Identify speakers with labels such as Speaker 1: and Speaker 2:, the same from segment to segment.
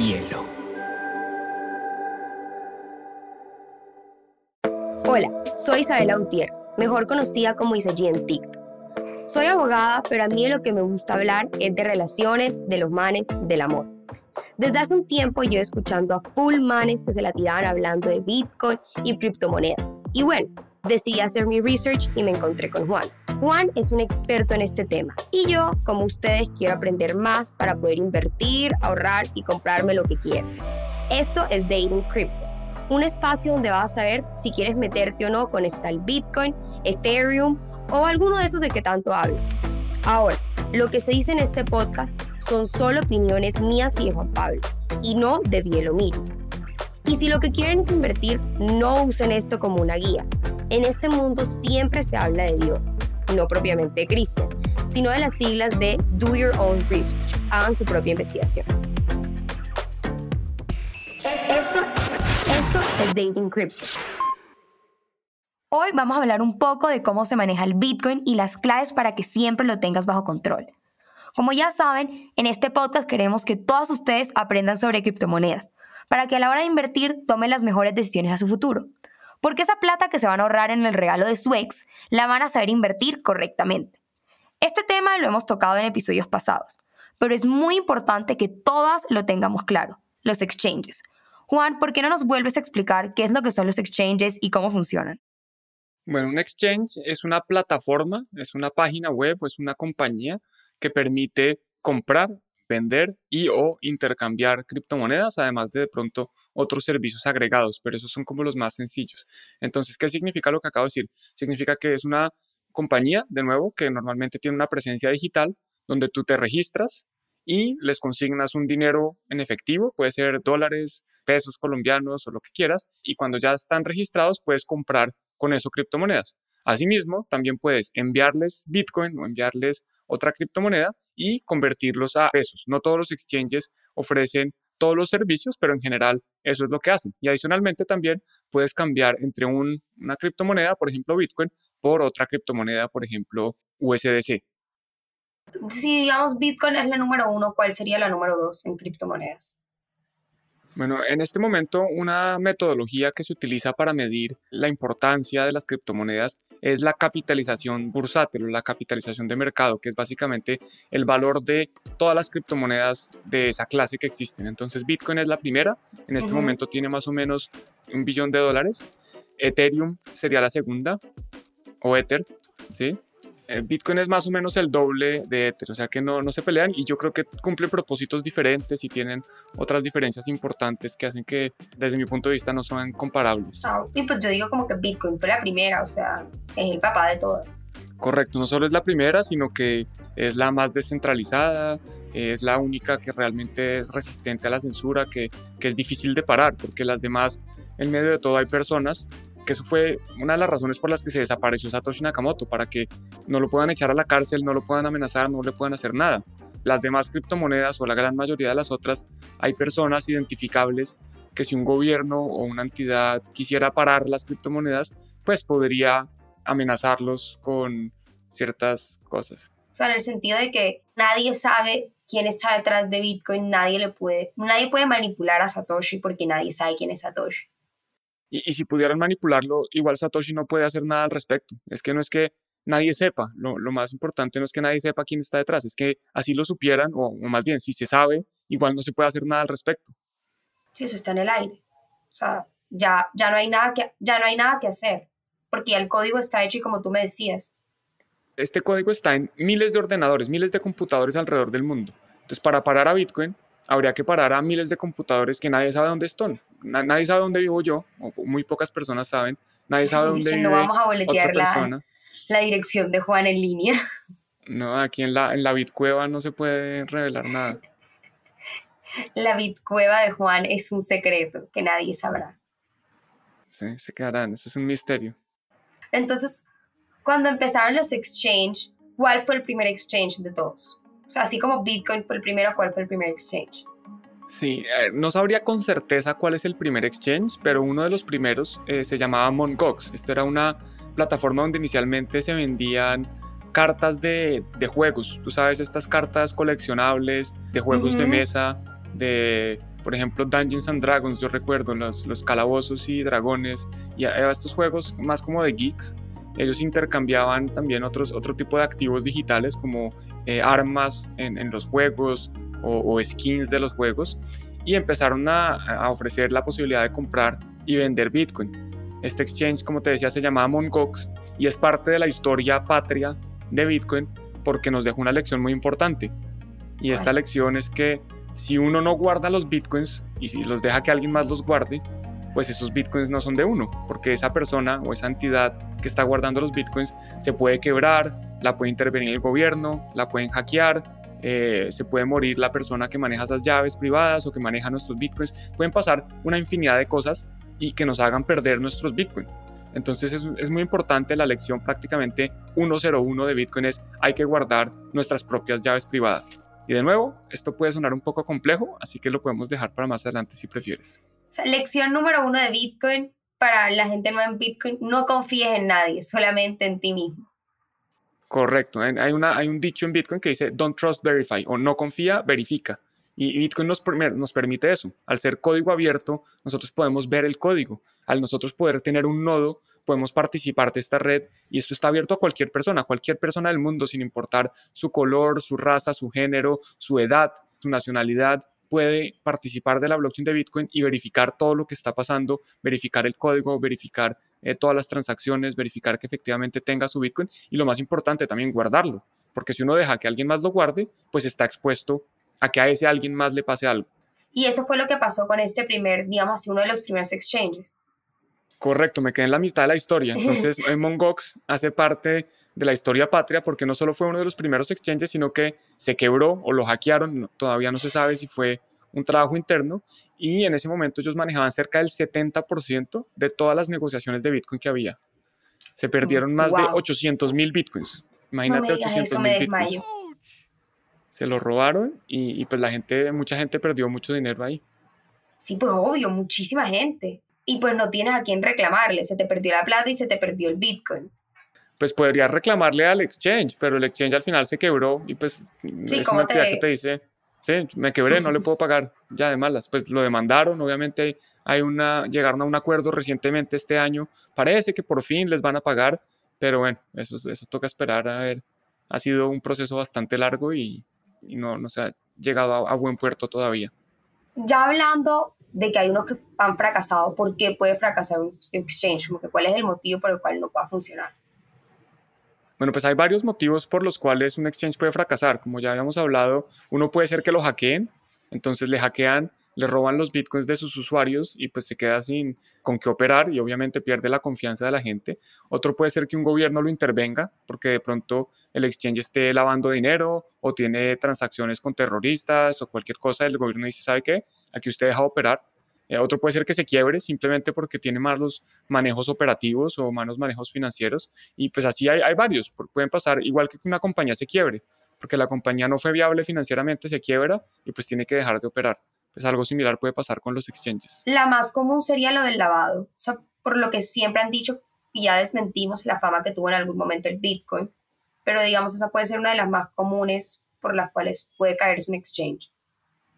Speaker 1: hielo.
Speaker 2: Hola, soy Isabela Gutiérrez, mejor conocida como Isaí en TikTok. Soy abogada, pero a mí lo que me gusta hablar es de relaciones, de los manes, del amor. Desde hace un tiempo yo escuchando a full manes que se la tiraban hablando de Bitcoin y criptomonedas. Y bueno, decidí hacer mi research y me encontré con Juan. Juan es un experto en este tema y yo, como ustedes, quiero aprender más para poder invertir, ahorrar y comprarme lo que quiera. Esto es Dating Crypto, un espacio donde vas a saber si quieres meterte o no con esta Bitcoin, Ethereum o alguno de esos de que tanto hablo. Ahora, lo que se dice en este podcast son solo opiniones mías y de Juan Pablo, y no de Bielomir. Y si lo que quieren es invertir, no usen esto como una guía. En este mundo siempre se habla de Dios, no propiamente Cristo, sino de las siglas de Do Your Own Research. Hagan su propia investigación. Esto, esto es Dating Crypto.
Speaker 3: Hoy vamos a hablar un poco de cómo se maneja el Bitcoin y las claves para que siempre lo tengas bajo control. Como ya saben, en este podcast queremos que todos ustedes aprendan sobre criptomonedas, para que a la hora de invertir tomen las mejores decisiones a su futuro. Porque esa plata que se van a ahorrar en el regalo de su ex, la van a saber invertir correctamente. Este tema lo hemos tocado en episodios pasados, pero es muy importante que todas lo tengamos claro, los exchanges. Juan, ¿por qué no nos vuelves a explicar qué es lo que son los exchanges y cómo funcionan?
Speaker 4: Bueno, un exchange es una plataforma, es una página web es una compañía que permite comprar, vender y o intercambiar criptomonedas, además de de pronto otros servicios agregados, pero esos son como los más sencillos. Entonces, ¿qué significa lo que acabo de decir? Significa que es una compañía, de nuevo, que normalmente tiene una presencia digital donde tú te registras y les consignas un dinero en efectivo, puede ser dólares, pesos colombianos o lo que quieras, y cuando ya están registrados puedes comprar con eso criptomonedas. Asimismo, también puedes enviarles Bitcoin o enviarles otra criptomoneda y convertirlos a pesos. No todos los exchanges ofrecen todos los servicios, pero en general eso es lo que hacen. Y adicionalmente también puedes cambiar entre una criptomoneda, por ejemplo Bitcoin, por otra criptomoneda, por ejemplo USDC.
Speaker 2: Si digamos Bitcoin es la número uno, ¿cuál sería la número dos en criptomonedas?
Speaker 4: Bueno, en este momento una metodología que se utiliza para medir la importancia de las criptomonedas es la capitalización bursátil o la capitalización de mercado, que es básicamente el valor de todas las criptomonedas de esa clase que existen. Entonces Bitcoin es la primera, en este momento tiene más o menos un billón de dólares, Ethereum sería la segunda, o Ether, ¿sí? Eh, Bitcoin es más o menos el doble de Ether, o sea que no, no se pelean y yo creo que cumplen propósitos diferentes y tienen otras diferencias importantes que hacen que desde mi punto de vista no son comparables.
Speaker 2: Ah, y pues yo digo como que Bitcoin fue la primera, o sea, es el papá de todo.
Speaker 4: Correcto, no solo es la primera, sino que es la más descentralizada, es la única que realmente es resistente a la censura, que, que es difícil de parar, porque las demás, en medio de todo, hay personas que eso fue una de las razones por las que se desapareció Satoshi Nakamoto, para que no lo puedan echar a la cárcel, no lo puedan amenazar, no le puedan hacer nada. Las demás criptomonedas o la gran mayoría de las otras, hay personas identificables que si un gobierno o una entidad quisiera parar las criptomonedas, pues podría amenazarlos con ciertas cosas.
Speaker 2: O sea, en el sentido de que nadie sabe quién está detrás de Bitcoin, nadie le puede, nadie puede manipular a Satoshi porque nadie sabe quién es Satoshi.
Speaker 4: Y, si pudieran manipularlo, igual Satoshi no puede hacer nada al respecto. Es que no es que nadie sepa, lo, más importante no es que nadie sepa quién está detrás, es que así lo supieran, o, más bien, si se sabe, igual no se puede hacer nada al respecto.
Speaker 2: Sí, eso está en el aire. O sea, ya, ya, no hay nada que, ya no hay nada que hacer, porque el código está hecho y como tú me decías.
Speaker 4: Este código está en miles de ordenadores, miles de computadores alrededor del mundo. Entonces, para parar a Bitcoin, habría que parar a miles de computadores que nadie sabe dónde están. nadie sabe dónde vivo yo, o muy pocas personas saben. Nadie sabe dónde vive
Speaker 2: no vamos a boletear la, la, dirección de Juan en línea.
Speaker 4: No, aquí en la, en la Bitcueva no se puede revelar nada.
Speaker 2: La Bitcueva de Juan es un secreto que nadie sabrá.
Speaker 4: Sí, se quedarán, eso es un misterio.
Speaker 2: Entonces, cuando empezaron los exchange, ¿cuál fue el primer exchange de todos? O sea, así como Bitcoin fue el primero, ¿cuál fue el primer exchange?
Speaker 4: Sí, eh, no sabría con certeza cuál es el primer exchange, pero uno de los primeros eh, se llamaba Mongox. Esto era una plataforma donde inicialmente se vendían cartas de, juegos. Tú sabes, estas cartas coleccionables de juegos de mesa, de por ejemplo, Dungeons and Dragons, yo recuerdo los, los calabozos y dragones y a, estos juegos más como de geeks, ellos intercambiaban también otros, otro tipo de activos digitales como eh, armas en, los juegos o, skins de los juegos y empezaron a, a, ofrecer la posibilidad de comprar y vender Bitcoin. Este exchange, como te decía, se llamaba Mongox y es parte de la historia patria de Bitcoin porque nos dejó una lección muy importante. Y esta lección es que si uno no guarda los bitcoins y si los deja que alguien más los guarde, pues esos bitcoins no son de uno, porque esa persona o esa entidad que está guardando los bitcoins se puede quebrar, la puede intervenir el gobierno, la pueden hackear, eh, se puede morir la persona que maneja esas llaves privadas o que maneja nuestros bitcoins. Pueden pasar una infinidad de cosas y que nos hagan perder nuestros bitcoins. Entonces es, muy importante la lección prácticamente 101 de Bitcoin hay que guardar nuestras propias llaves privadas. Y de nuevo, esto puede sonar un poco complejo, así que lo podemos dejar para más adelante si prefieres.
Speaker 2: Lección número uno de Bitcoin para la gente nueva en Bitcoin, no confíes en nadie, solamente en ti mismo.
Speaker 4: Correcto, hay un dicho en Bitcoin que dice, don't trust, verify, o no confía, verifica. Y Bitcoin nos, nos permite eso. Al ser código abierto, nosotros podemos ver el código. Al nosotros poder tener un nodo, podemos participar de esta red y esto está abierto a cualquier persona, cualquier persona del mundo, sin importar su color, su raza, su género, su edad, su nacionalidad, puede participar de la blockchain de Bitcoin y verificar todo lo que está pasando, verificar el código, verificar eh, todas las transacciones, verificar que efectivamente tenga su Bitcoin y lo más importante también guardarlo, porque si uno deja que alguien más lo guarde, pues está expuesto a que a ese alguien más le pase algo.
Speaker 2: Y eso fue lo que pasó con este primer, digamos uno de los primeros exchanges.
Speaker 4: Correcto, me quedé en la mitad de la historia. Entonces, Mongox hace parte de la historia patria porque no solo fue uno de los primeros exchanges, sino que se quebró o lo hackearon, todavía no se sabe si fue un trabajo interno, y en ese momento ellos manejaban cerca del 70% de todas las negociaciones de Bitcoin que había. Se perdieron más de 800 mil Bitcoins. Imagínate 800 mil Bitcoins se lo robaron y, pues la gente, mucha gente perdió mucho dinero ahí.
Speaker 2: Sí, pues obvio, muchísima gente. Y pues no tienes a quién reclamarle, se te perdió la plata y se te perdió el Bitcoin.
Speaker 4: Pues podrías reclamarle al exchange, pero el exchange al final se quebró y pues es una entidad que te dice, sí, me quebré, no le puedo pagar, ya de malas. Pues lo demandaron, obviamente hay una, llegaron a un acuerdo recientemente este año, parece que por fin les van a pagar, pero bueno, eso, eso toca esperar a ver. Ha sido un proceso bastante largo y, y no, no se ha llegado a, buen puerto todavía.
Speaker 2: Ya hablando de que hay unos que han fracasado, ¿por qué puede fracasar un exchange? ¿Cuál es el motivo por el cual no va a funcionar?
Speaker 4: Bueno, pues hay varios motivos por los cuales un exchange puede fracasar. Como ya habíamos hablado, uno puede ser que lo hackeen, entonces le hackean le roban los bitcoins de sus usuarios y pues se queda sin con qué operar y obviamente pierde la confianza de la gente. Otro puede ser que un gobierno lo intervenga porque de pronto el exchange esté lavando dinero o tiene transacciones con terroristas o cualquier cosa, el gobierno dice, ¿sabe qué? Aquí usted deja operar. Eh, otro puede ser que se quiebre simplemente porque tiene malos manejos operativos o malos manejos financieros y pues así hay, hay varios. Pueden pasar igual que una compañía se quiebre porque la compañía no fue viable financieramente, se quiebra y pues tiene que dejar de operar pues algo similar puede pasar con los exchanges.
Speaker 2: La más común sería lo del lavado, o sea, por lo que siempre han dicho y ya desmentimos la fama que tuvo en algún momento el Bitcoin, pero digamos esa puede ser una de las más comunes por las cuales puede caerse un exchange.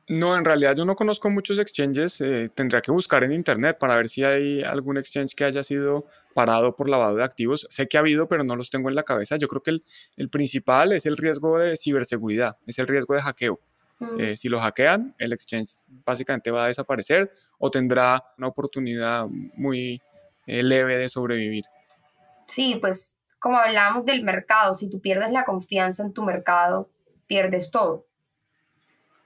Speaker 4: No, en realidad yo no conozco muchos exchanges, eh, tendría que buscar en internet para ver si hay algún exchange que haya sido parado por lavado de activos. Sé que ha habido, pero no los tengo en la cabeza. Yo creo que el, el principal es el riesgo de ciberseguridad, es el riesgo de hackeo. Eh, si lo hackean, el exchange básicamente va a desaparecer o tendrá una oportunidad muy eh, leve de sobrevivir.
Speaker 2: Sí, pues como hablábamos del mercado, si tú pierdes la confianza en tu mercado, pierdes todo.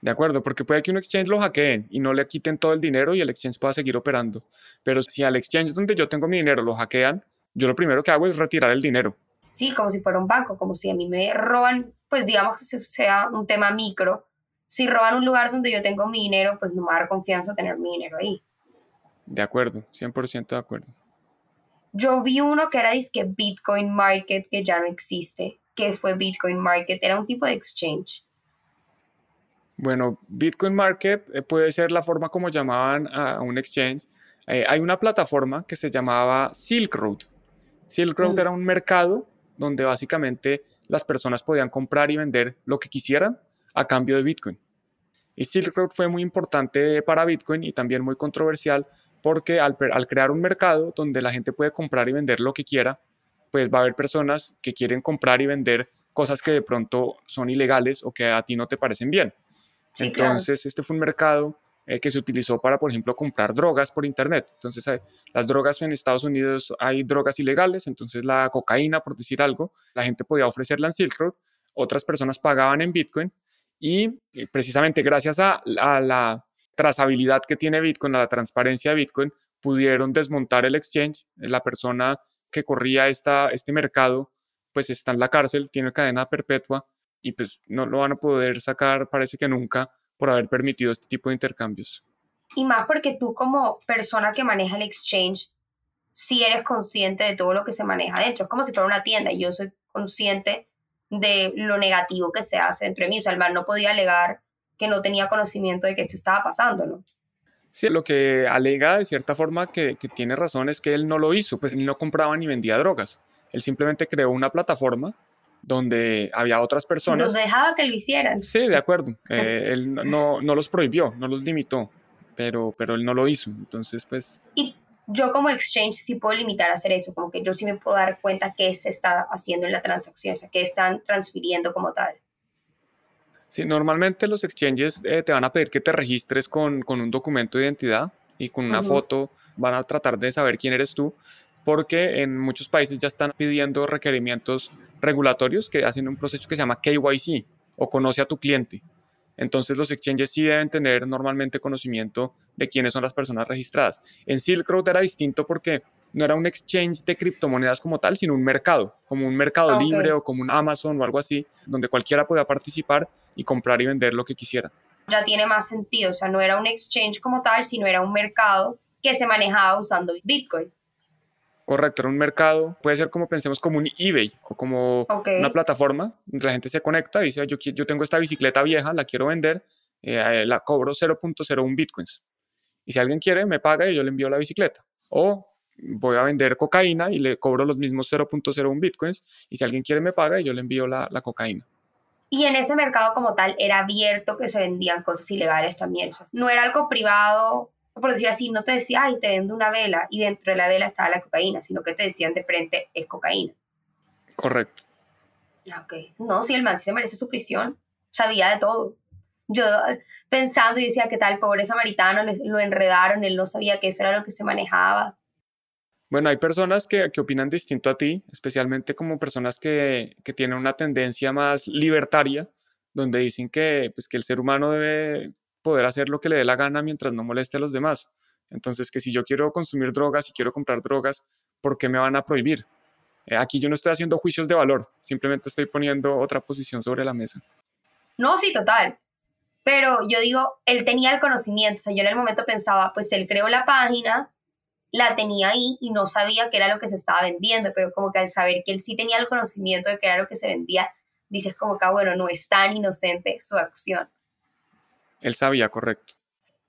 Speaker 4: De acuerdo, porque puede que un exchange lo hackeen y no le quiten todo el dinero y el exchange pueda seguir operando. Pero si al exchange donde yo tengo mi dinero lo hackean, yo lo primero que hago es retirar el dinero.
Speaker 2: Sí, como si fuera un banco, como si a mí me roban, pues digamos que sea un tema micro, si roban un lugar donde yo tengo mi dinero, pues no me va a dar confianza tener mi dinero ahí.
Speaker 4: De acuerdo, 100% de acuerdo.
Speaker 2: Yo vi uno que era disque Bitcoin Market, que ya no existe. ¿Qué fue Bitcoin Market? Era un tipo de exchange.
Speaker 4: Bueno, Bitcoin Market eh, puede ser la forma como llamaban a un exchange. Eh, hay una plataforma que se llamaba Silk Road. Silk Road mm. era un mercado donde básicamente las personas podían comprar y vender lo que quisieran a cambio de Bitcoin. Y Silk Road fue muy importante para Bitcoin y también muy controversial porque al, al, crear un mercado donde la gente puede comprar y vender lo que quiera, pues va a haber personas que quieren comprar y vender cosas que de pronto son ilegales o que a ti no te parecen bien. Entonces, este fue un mercado eh, que se utilizó para, por ejemplo, comprar drogas por Internet. Entonces, las drogas en Estados Unidos hay drogas ilegales, entonces la cocaína, por decir algo, la gente podía ofrecerla en Silk Road, otras personas pagaban en Bitcoin y eh, precisamente gracias a, la trazabilidad que tiene Bitcoin, a la transparencia de Bitcoin, pudieron desmontar el exchange. La persona que corría esta, este mercado, pues está en la cárcel, tiene cadena perpetua y pues no lo van a poder sacar, parece que nunca, por haber permitido este tipo de intercambios.
Speaker 2: Y más porque tú como persona que maneja el exchange, si eres consciente de todo lo que se maneja dentro. Es como si fuera una tienda y yo soy consciente de lo negativo que se hace dentro de mí. O sea, el mal no podía alegar que no tenía conocimiento de que esto estaba pasando, ¿no?
Speaker 4: Sí, lo que alega de cierta forma que, que tiene razón es que él no lo hizo, pues él no compraba ni vendía drogas. Él simplemente creó una plataforma donde había otras personas.
Speaker 2: Los dejaba que lo hicieran.
Speaker 4: Sí, de acuerdo. Eh, él no, no los prohibió, no los limitó, pero, pero él no lo hizo. Entonces, pues...
Speaker 2: Y yo como exchange sí puedo limitar a hacer eso, como que yo sí me puedo dar cuenta qué se está haciendo en la transacción, o sea, qué están transfiriendo como tal.
Speaker 4: Sí, normalmente los exchanges eh, te van a pedir que te registres con, con, un documento de identidad y con una foto van a tratar de saber quién eres tú, porque en muchos países ya están pidiendo requerimientos regulatorios que hacen un proceso que se llama KYC o conoce a tu cliente. Entonces los exchanges sí deben tener normalmente conocimiento de quiénes son las personas registradas. En Silk Road era distinto porque no era un exchange de criptomonedas como tal, sino un mercado, como un mercado libre o como un Amazon o algo así, donde cualquiera podía participar y comprar y vender lo que quisiera.
Speaker 2: Ya tiene más sentido, o sea, no era un exchange como tal, sino era un mercado que se manejaba usando Bitcoin.
Speaker 4: Correcto, era un mercado, puede ser como pensemos como un eBay o como una plataforma donde la gente se conecta y dice, yo, yo tengo esta bicicleta vieja, la quiero vender, eh, la cobro 0.01 bitcoins. Y si alguien quiere, me paga y yo le envío la bicicleta. O voy a vender cocaína y le cobro los mismos 0.01 bitcoins. Y si alguien quiere, me paga y yo le envío la, la cocaína.
Speaker 2: Y en ese mercado como tal era abierto que se vendían cosas ilegales también. O sea, no era algo privado por decir así, no te decía, ay, te vendo una vela y dentro de la vela estaba la cocaína, sino que te decían de frente, es cocaína.
Speaker 4: Correcto.
Speaker 2: Ok. No, si el man sí se merece su prisión, sabía de todo. Yo pensando y decía, ¿qué tal? Pobre samaritano, lo enredaron, él no sabía que eso era lo que se manejaba.
Speaker 4: Bueno, hay personas que, que opinan distinto a ti, especialmente como personas que, que, tienen una tendencia más libertaria, donde dicen que, pues, que el ser humano debe poder hacer lo que le dé la gana mientras no moleste a los demás. Entonces, que si yo quiero consumir drogas y quiero comprar drogas, ¿por qué me van a prohibir? Eh, aquí yo no estoy haciendo juicios de valor, simplemente estoy poniendo otra posición sobre la mesa.
Speaker 2: No, sí, total. Pero yo digo, él tenía el conocimiento, o sea, yo en el momento pensaba, pues él creó la página, la tenía ahí y no sabía qué era lo que se estaba vendiendo, pero como que al saber que él sí tenía el conocimiento de qué era lo que se vendía, dices como que, ah, bueno, no es tan inocente su acción.
Speaker 4: Él sabía, correcto.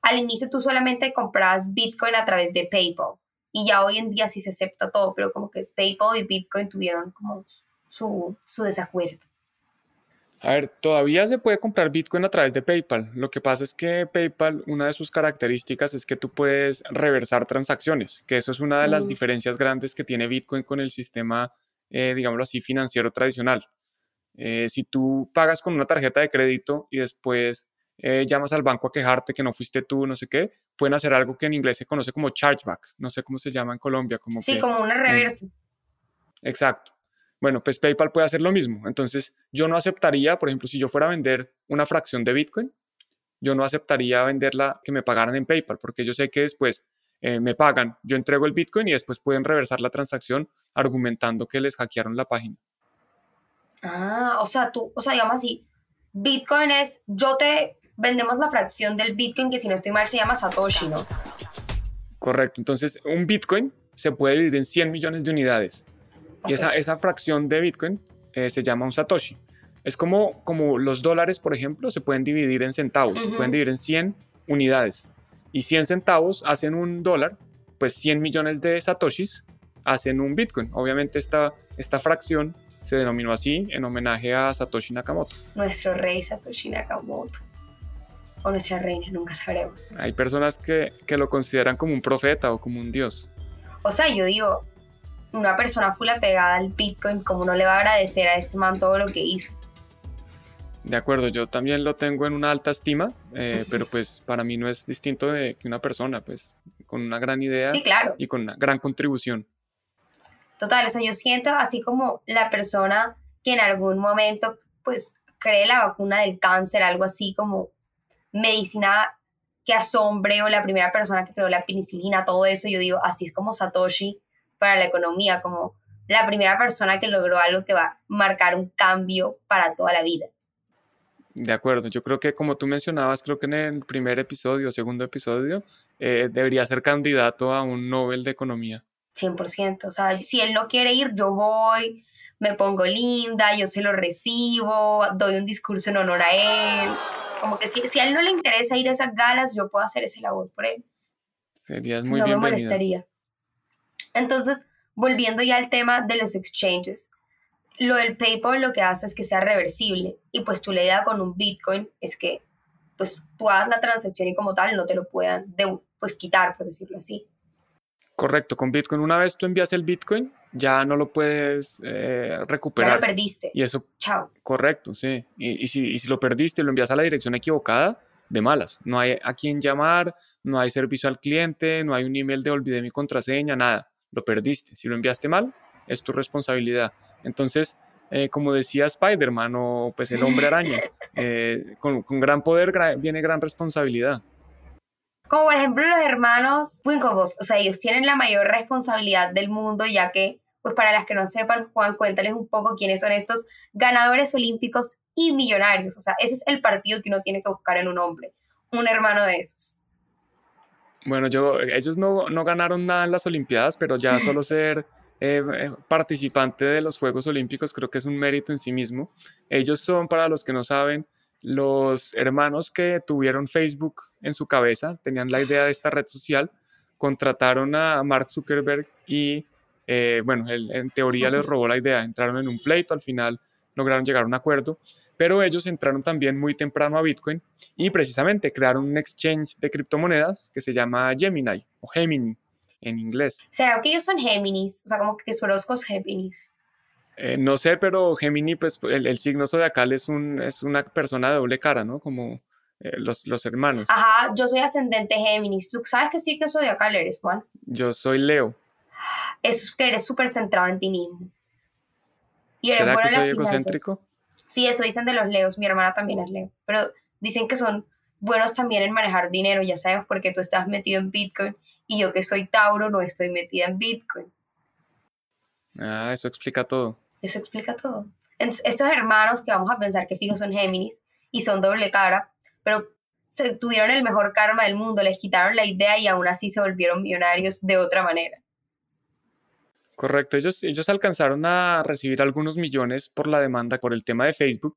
Speaker 2: Al inicio tú solamente comprabas Bitcoin a través de PayPal y ya hoy en día sí se acepta todo, pero como que PayPal y Bitcoin tuvieron como su, su desacuerdo.
Speaker 4: A ver, todavía se puede comprar Bitcoin a través de PayPal. Lo que pasa es que PayPal, una de sus características es que tú puedes reversar transacciones, que eso es una de las mm. diferencias grandes que tiene Bitcoin con el sistema, eh, digámoslo así, financiero tradicional. Eh, si tú pagas con una tarjeta de crédito y después eh, llamas al banco a quejarte que no fuiste tú, no sé qué, pueden hacer algo que en inglés se conoce como chargeback, no sé cómo se llama en Colombia. Como
Speaker 2: sí, como una reversa.
Speaker 4: exacto. Bueno, pues PayPal puede hacer lo mismo. Entonces, yo no aceptaría, por ejemplo, si yo fuera a vender una fracción de Bitcoin, yo no aceptaría venderla que me pagaran en PayPal, porque yo sé que después eh, me pagan, yo entrego el Bitcoin y después pueden reversar la transacción argumentando que les hackearon la página.
Speaker 2: Ah, o sea, tú, o sea, digamos así, Bitcoin es, yo te vendemos la fracción del Bitcoin que si no estoy mal se llama Satoshi, ¿no?
Speaker 4: Correcto, entonces un Bitcoin se puede dividir en 100 millones de unidades y esa, esa fracción de Bitcoin eh, se llama un Satoshi. Es como, como los dólares, por ejemplo, se pueden dividir en centavos, se pueden dividir en 100 unidades y 100 centavos hacen un dólar, pues 100 millones de Satoshis hacen un Bitcoin. Obviamente esta, esta fracción se denominó así en homenaje a Satoshi Nakamoto.
Speaker 2: Nuestro rey Satoshi Nakamoto. O nuestra reina, nunca sabremos.
Speaker 4: Hay personas que, que lo consideran como un profeta o como un dios.
Speaker 2: O sea, yo digo, una persona full apegada al Bitcoin, ¿cómo no le va a agradecer a este man todo lo que hizo?
Speaker 4: De acuerdo, yo también lo tengo en una alta estima, eh, pero pues para mí no es distinto de que una persona, pues con una gran idea
Speaker 2: Sí, claro.
Speaker 4: y con una gran contribución.
Speaker 2: Total, o sea, yo siento así como la persona que en algún momento, pues, cree la vacuna del cáncer, algo así como medicina que asombre, o la primera persona que creó la penicilina, todo eso, yo digo, así es como Satoshi para la economía, como la primera persona que logró algo que va a marcar un cambio para toda la vida.
Speaker 4: De acuerdo, yo creo que como tú mencionabas, creo que en el primer episodio segundo episodio, eh, debería ser candidato a un Nobel de Economía.
Speaker 2: 100%. O sea, si él no quiere ir, yo voy, me pongo linda, yo se lo recibo, doy un discurso en honor a él. Como que si, si a él no le interesa ir a esas galas, yo puedo hacer ese labor por él.
Speaker 4: Serías muy
Speaker 2: no me molestaría. Entonces, volviendo ya al tema de los exchanges, lo del PayPal lo que hace es que sea reversible y pues tu la idea con un Bitcoin es que pues tú hagas la transacción y como tal no te lo puedan de- pues quitar, por decirlo así.
Speaker 4: Correcto, con Bitcoin, una vez tú envías el Bitcoin, ya no lo puedes eh,
Speaker 2: Ya
Speaker 4: recuperar.
Speaker 2: lo perdiste.
Speaker 4: Y eso,
Speaker 2: Chao.
Speaker 4: correcto, sí. Y, y si, y si lo perdiste y lo envías a la dirección equivocada, de malas. No hay a quién llamar, no hay servicio al cliente, no hay un email de olvidé mi contraseña, nada. Lo perdiste. Si lo enviaste mal, es tu responsabilidad. Entonces, eh, como decía Spider-Man o pues el hombre araña, eh, con, con gran poder viene gran responsabilidad.
Speaker 2: Como por ejemplo los hermanos Winklevoss, o sea, ellos tienen la mayor responsabilidad del mundo, ya que, pues para las que no sepan, Juan, cuéntales un poco quiénes son estos ganadores olímpicos y millonarios. O sea, ese es el partido que uno tiene que buscar en un hombre, un hermano de esos.
Speaker 4: Bueno, yo, ellos no, no ganaron nada en las Olimpiadas, pero ya solo ser eh, eh, participante de los Juegos Olímpicos creo que es un mérito en sí mismo. Ellos son, para los que no saben, los hermanos que tuvieron Facebook en su cabeza, tenían la idea de esta red social, contrataron a Mark Zuckerberg y, eh, bueno, él en teoría les robó la idea, entraron en un pleito, al final lograron llegar a un acuerdo, pero ellos entraron también muy temprano a Bitcoin y precisamente crearon un exchange de criptomonedas que se llama Gemini o Gemini en inglés.
Speaker 2: ¿Será que ellos son Géminis? O sea, como que su horóscopo es Géminis.
Speaker 4: Eh, no sé, pero Gemini, pues el, el signo zodiacal es, un, es una persona de doble cara, ¿no? Como eh, los, los hermanos.
Speaker 2: Ajá, yo soy ascendente Géminis. ¿Tú sabes qué signo zodiacal eres, Juan?
Speaker 4: Yo soy Leo.
Speaker 2: Es que eres súper centrado en ti mismo. Y eres
Speaker 4: ¿Será
Speaker 2: bueno
Speaker 4: que soy egocéntrico?
Speaker 2: Sí, eso dicen de los leos. Mi hermana también es leo. Pero dicen que son buenos también en manejar dinero. Ya sabemos porque tú estás metido en Bitcoin y yo que soy Tauro no estoy metida en Bitcoin.
Speaker 4: Ah, eso explica todo.
Speaker 2: Eso explica todo. Estos hermanos que vamos a pensar que fijos son Géminis y son doble cara, pero se tuvieron el mejor karma del mundo, les quitaron la idea y aún así se volvieron millonarios de otra manera.
Speaker 4: Correcto, ellos, ellos alcanzaron a recibir algunos millones por la demanda por el tema de Facebook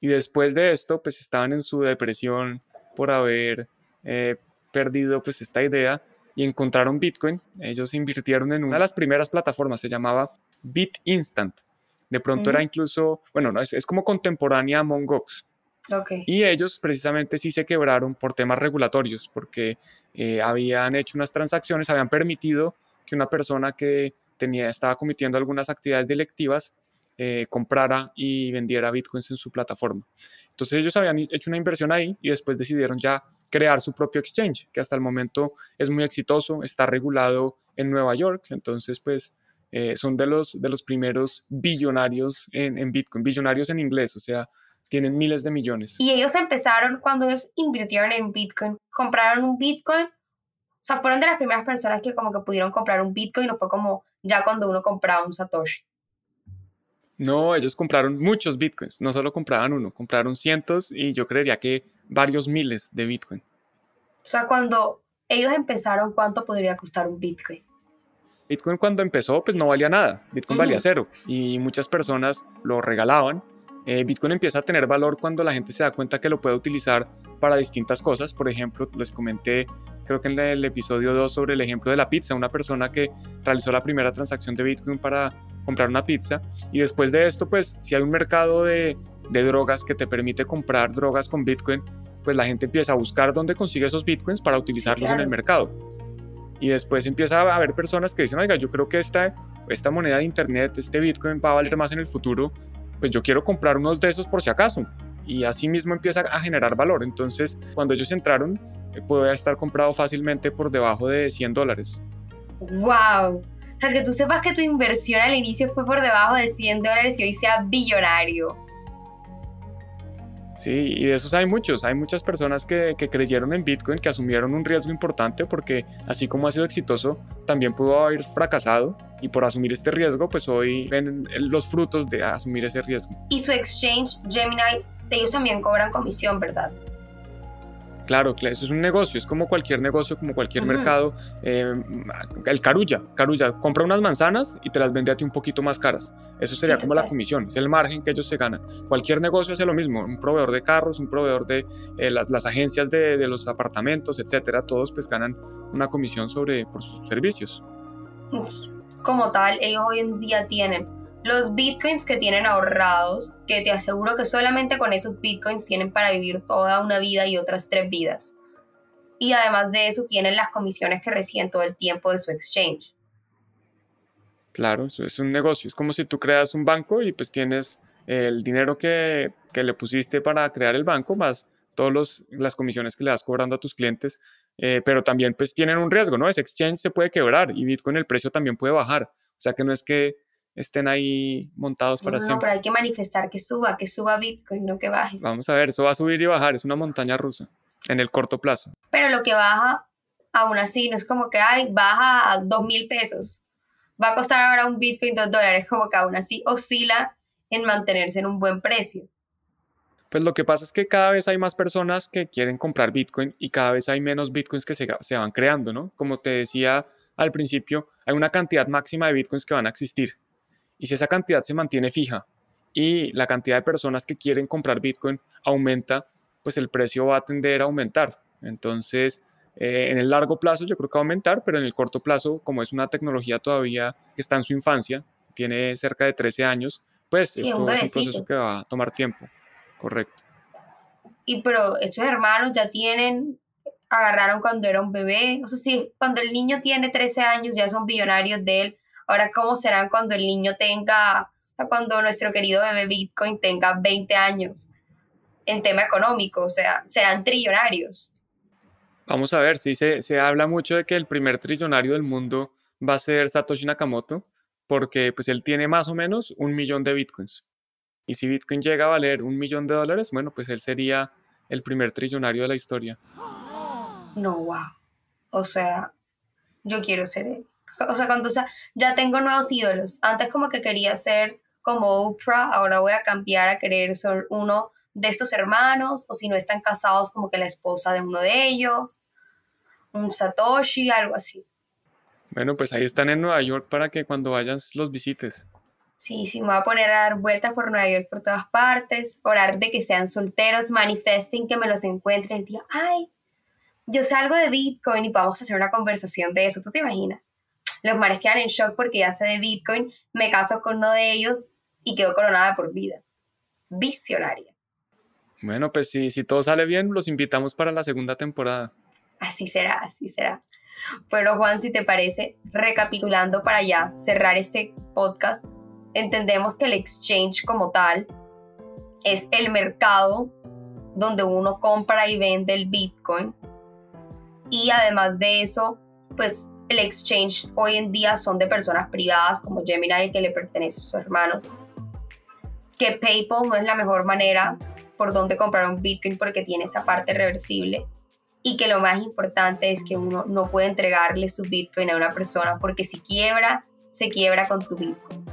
Speaker 4: y después de esto pues estaban en su depresión por haber eh, perdido pues esta idea y encontraron Bitcoin. Ellos invirtieron en una de las primeras plataformas, se llamaba BitInstant. De pronto era
Speaker 2: Ujú.
Speaker 4: incluso, bueno, no, es, es como contemporánea a Mongox.
Speaker 2: Ok.
Speaker 4: Y ellos precisamente sí se quebraron por temas regulatorios, porque eh, habían hecho unas transacciones, habían permitido que una persona que tenía, estaba cometiendo algunas actividades delictivas eh, comprara y vendiera bitcoins en su plataforma. Entonces ellos habían hecho una inversión ahí y después decidieron ya crear su propio exchange, que hasta el momento es muy exitoso, está regulado en Nueva York, entonces pues eh, son de los, de los primeros billonarios en, en Bitcoin, billonarios en inglés, o sea, tienen miles de millones.
Speaker 2: Y ellos empezaron, cuando ellos invirtieron en Bitcoin, compraron un Bitcoin, o sea, fueron de las primeras personas que como que pudieron comprar un Bitcoin, no fue como ya cuando uno compraba un Satoshi.
Speaker 4: No, ellos compraron muchos bitcoins, no solo compraban uno, compraron cientos y yo creería que varios miles de bitcoin.
Speaker 2: O sea, cuando ellos empezaron, ¿cuánto podría costar un Bitcoin?
Speaker 4: Bitcoin cuando empezó pues no valía nada, Bitcoin valía cero y muchas personas lo regalaban. Eh, Bitcoin empieza a tener valor cuando la gente se da cuenta que lo puede utilizar para distintas cosas. Por ejemplo, les comenté, creo que en el episodio 2 sobre el ejemplo de la pizza, una persona que realizó la primera transacción de Bitcoin para comprar una pizza y después de esto pues si hay un mercado de, de drogas que te permite comprar drogas con Bitcoin, pues la gente empieza a buscar dónde consigue esos bitcoins para utilizarlos en el mercado. Y después empieza a haber personas que dicen, oiga, yo creo que esta, esta moneda de internet, este bitcoin va a valer más en el futuro, pues yo quiero comprar unos de esos por si acaso. Y así mismo empieza a generar valor. Entonces, cuando ellos entraron, eh, puede estar comprado fácilmente por debajo de 100 dólares.
Speaker 2: ¡Wow! O sea, que tú sepas que tu inversión al inicio fue por debajo de 100 dólares y hoy sea billonario.
Speaker 4: Sí, y de esos hay muchos. Hay muchas personas que, que, creyeron en Bitcoin, que asumieron un riesgo importante porque así como ha sido exitoso, también pudo haber fracasado y por asumir este riesgo, pues hoy ven los frutos de asumir ese riesgo.
Speaker 2: Y su exchange, Gemini, ellos también cobran comisión, ¿verdad?
Speaker 4: Claro, eso es un negocio, es como cualquier negocio, como cualquier mercado. Eh, el carulla, carulla, compra unas manzanas y te las vende a ti un poquito más caras. Eso sería como la comisión, es el margen que ellos se ganan. Cualquier negocio hace lo mismo, un proveedor de carros, un proveedor de eh, las, las, agencias de, de, los apartamentos, etcétera, todos pues ganan una comisión sobre por sus servicios.
Speaker 2: Como tal, ellos hoy en día tienen los bitcoins que tienen ahorrados, que te aseguro que solamente con esos bitcoins tienen para vivir toda una vida y otras tres vidas. Y además de eso tienen las comisiones que reciben todo el tiempo de su exchange.
Speaker 4: Claro, eso es un negocio. Es como si tú creas un banco y pues tienes el dinero que, que le pusiste para crear el banco más todas las comisiones que le das cobrando a tus clientes, eh, pero también pues tienen un riesgo, ¿no? Ese exchange se puede quebrar y Bitcoin el precio también puede bajar. O sea que no es que estén ahí montados para siempre.
Speaker 2: No, pero hay que manifestar que suba, que suba Bitcoin, no que baje.
Speaker 4: Vamos a ver, eso va a subir y bajar, es una montaña rusa en el corto plazo.
Speaker 2: Pero lo que baja, aún así, no es como que, ay, baja a dos mil pesos. Va a costar ahora un Bitcoin dos dólares, como que aún así oscila en mantenerse en un buen precio.
Speaker 4: Pues lo que pasa es que cada vez hay más personas que quieren comprar Bitcoin y cada vez hay menos Bitcoins que se, se van creando, ¿no? Como te decía al principio, hay una cantidad máxima de Bitcoins que van a existir y si esa cantidad se mantiene fija y la cantidad de personas que quieren comprar Bitcoin aumenta, pues el precio va a tender a aumentar. Entonces, eh, en el largo plazo yo creo que va a aumentar, pero en el corto plazo, como es una tecnología todavía que está en su infancia, tiene cerca de 13 años, pues esto es un proceso que va a tomar tiempo. Correcto.
Speaker 2: Y pero estos hermanos ya tienen, agarraron cuando era un bebé, o sea, sí, cuando el niño tiene 13 años ya son billonarios de él, Ahora, ¿cómo serán cuando el niño tenga, cuando nuestro querido bebé Bitcoin tenga 20 años en tema económico? O sea, serán trillonarios.
Speaker 4: Vamos a ver, sí, se, se habla mucho de que el primer trillonario del mundo va a ser Satoshi Nakamoto, porque pues él tiene más o menos un millón de Bitcoins. Y si Bitcoin llega a valer un millón de dólares, bueno, pues él sería el primer trillonario de la historia.
Speaker 2: No, wow. O sea, yo quiero ser él o sea, cuando sea, ya tengo nuevos ídolos. Antes como que quería ser como Oprah, ahora voy a cambiar a querer ser uno de estos hermanos, o si no están casados, como que la esposa de uno de ellos, un Satoshi, algo así.
Speaker 4: Bueno, pues ahí están en Nueva York para que cuando vayas los visites.
Speaker 2: Sí, sí, me voy a poner a dar vueltas por Nueva York por todas partes, orar de que sean solteros, manifesting que me los encuentren el día, ay, yo salgo de Bitcoin y vamos a hacer una conversación de eso, ¿tú te imaginas? Los mares quedan en shock porque ya sé de Bitcoin, me caso con uno de ellos y quedo coronada por vida. Visionaria.
Speaker 4: Bueno, pues si, si todo sale bien, los invitamos para la segunda temporada.
Speaker 2: Así será, así será. Bueno, Juan, si te parece, recapitulando para ya cerrar este podcast, entendemos que el exchange como tal es el mercado donde uno compra y vende el Bitcoin. Y además de eso, pues el exchange hoy en día son de personas privadas como Gemini que le pertenece a sus hermanos. Que PayPal no es la mejor manera por donde comprar un Bitcoin porque tiene esa parte reversible. Y que lo más importante es que uno no puede entregarle su Bitcoin a una persona porque si quiebra, se quiebra con tu Bitcoin.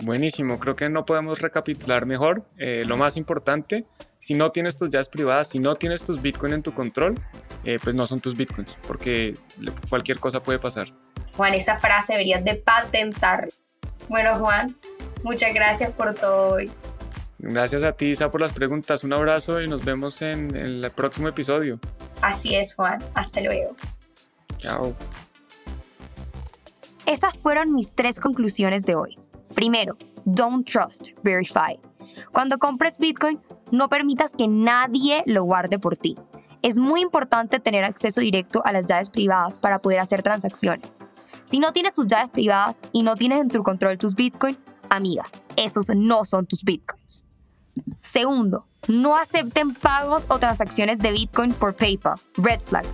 Speaker 4: Buenísimo, creo que no podemos recapitular mejor. Eh, lo más importante, si no tienes tus llaves privadas, si no tienes tus Bitcoin en tu control, eh, pues no son tus Bitcoins, porque cualquier cosa puede pasar.
Speaker 2: Juan, esa frase deberías de patentar. Bueno, Juan, muchas gracias por todo hoy.
Speaker 4: Gracias a ti, Isa, por las preguntas. Un abrazo y nos vemos en el próximo episodio.
Speaker 2: Así es, Juan. Hasta luego.
Speaker 4: Chao.
Speaker 5: Estas fueron mis tres conclusiones de hoy. Primero, don't trust, verify. Cuando compres Bitcoin,
Speaker 2: no permitas que nadie lo guarde por ti. Es muy importante tener acceso directo a las llaves privadas para poder hacer transacciones. Si no tienes tus llaves privadas y no tienes en tu control tus Bitcoin, amiga, esos no son tus Bitcoins. Segundo, no acepten pagos o transacciones de Bitcoin por PayPal, red flag.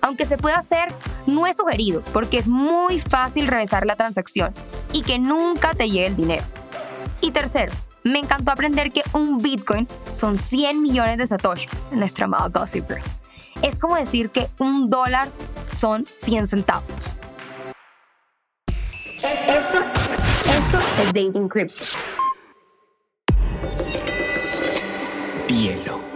Speaker 2: Aunque se pueda hacer, no es sugerido porque es muy fácil revisar la transacción y que nunca te llegue el dinero. Y tercero, me encantó aprender que un Bitcoin son 100 millones de satoshis, nuestra amada Gossip Es como decir que un dólar son 100 centavos.
Speaker 5: Esto, esto es Dating Crypto.
Speaker 1: Bielo.